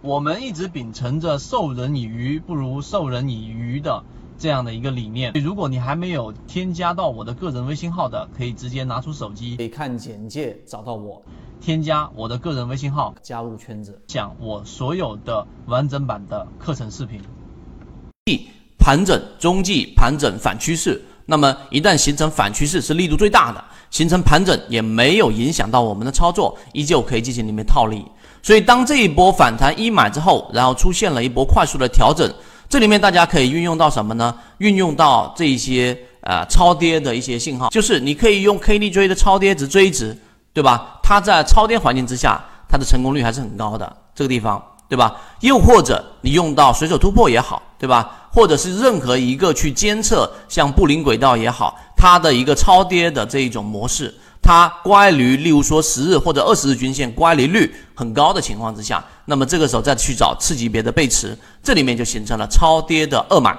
我们一直秉承着授人以鱼不如授人以渔的这样的一个理念。如果你还没有添加到我的个人微信号的，可以直接拿出手机，可以看简介找到我，添加我的个人微信号，加入圈子，讲我所有的完整版的课程视频。盘整中继盘整反趋势，那么一旦形成反趋势是力度最大的，形成盘整也没有影响到我们的操作，依旧可以进行里面套利。所以当这一波反弹一买之后，然后出现了一波快速的调整，这里面大家可以运用到什么呢？运用到这一些呃超跌的一些信号，就是你可以用 KDJ 的超跌值追值，对吧？它在超跌环境之下，它的成功率还是很高的，这个地方，对吧？又或者你用到随手突破也好，对吧？或者是任何一个去监测像布林轨道也好，它的一个超跌的这一种模式。它乖离，例如说十日或者二十日均线乖离率很高的情况之下，那么这个时候再去找次级别的背驰，这里面就形成了超跌的二买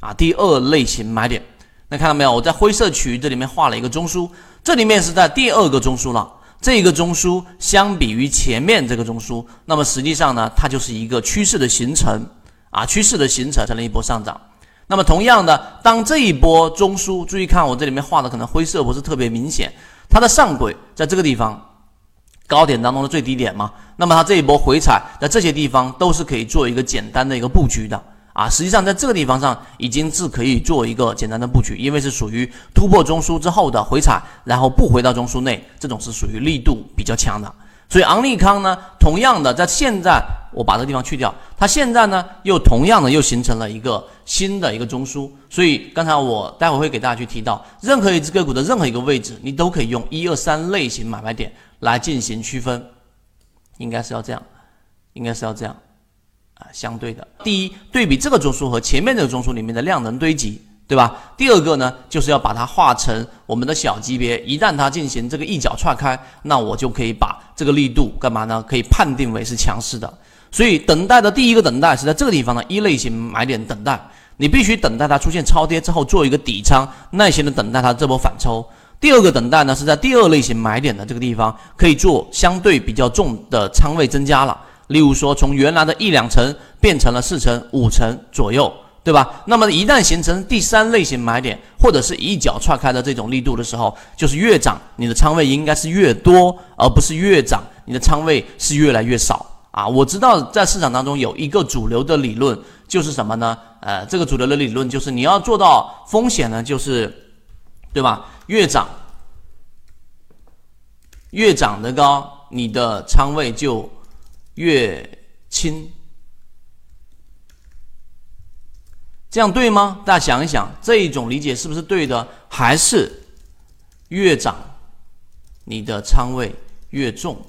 啊，第二类型买点。那看到没有？我在灰色区域这里面画了一个中枢，这里面是在第二个中枢了。这个中枢相比于前面这个中枢，那么实际上呢，它就是一个趋势的形成啊，趋势的形成成了一波上涨。那么同样的，当这一波中枢，注意看我这里面画的可能灰色不是特别明显。它的上轨在这个地方，高点当中的最低点嘛，那么它这一波回踩在这些地方都是可以做一个简单的一个布局的啊。实际上在这个地方上已经是可以做一个简单的布局，因为是属于突破中枢之后的回踩，然后不回到中枢内，这种是属于力度比较强的。所以昂立康呢，同样的在现在我把这个地方去掉，它现在呢又同样的又形成了一个新的一个中枢。所以刚才我待会会给大家去提到，任何一只个股的任何一个位置，你都可以用一二三类型买卖点来进行区分，应该是要这样，应该是要这样啊，相对的。第一，对比这个中枢和前面这个中枢里面的量能堆积。对吧？第二个呢，就是要把它画成我们的小级别，一旦它进行这个一脚踹开，那我就可以把这个力度干嘛呢？可以判定为是强势的。所以等待的第一个等待是在这个地方的一类型买点等待，你必须等待它出现超跌之后做一个底仓，耐心的等待它这波反抽。第二个等待呢是在第二类型买点的这个地方可以做相对比较重的仓位增加了，例如说从原来的一两成变成了四成、五成左右。对吧？那么一旦形成第三类型买点，或者是一脚踹开的这种力度的时候，就是越涨你的仓位应该是越多，而不是越涨你的仓位是越来越少啊！我知道在市场当中有一个主流的理论，就是什么呢？呃，这个主流的理论就是你要做到风险呢，就是对吧？越涨越涨得高，你的仓位就越轻。这样对吗？大家想一想，这一种理解是不是对的？还是越涨，你的仓位越重？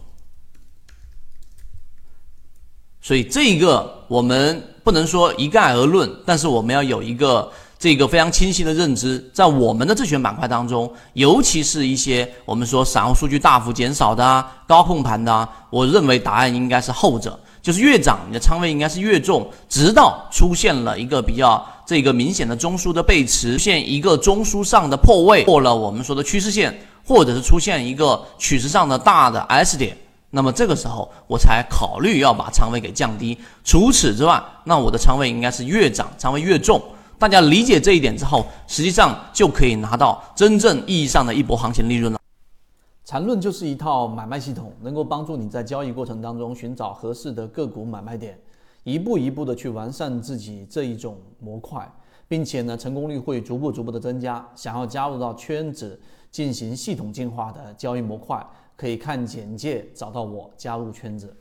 所以这一个我们不能说一概而论，但是我们要有一个这个非常清晰的认知，在我们的自选板块当中，尤其是一些我们说散户数据大幅减少的啊、高控盘的，啊我认为答案应该是后者。就是越涨，你的仓位应该是越重，直到出现了一个比较这个明显的中枢的背驰，出现一个中枢上的破位，破了我们说的趋势线，或者是出现一个趋势上的大的 S 点，那么这个时候我才考虑要把仓位给降低。除此之外，那我的仓位应该是越涨仓位越重。大家理解这一点之后，实际上就可以拿到真正意义上的一波行情利润了。缠论就是一套买卖系统，能够帮助你在交易过程当中寻找合适的个股买卖点，一步一步的去完善自己这一种模块，并且呢，成功率会逐步逐步的增加。想要加入到圈子进行系统进化的交易模块，可以看简介找到我加入圈子。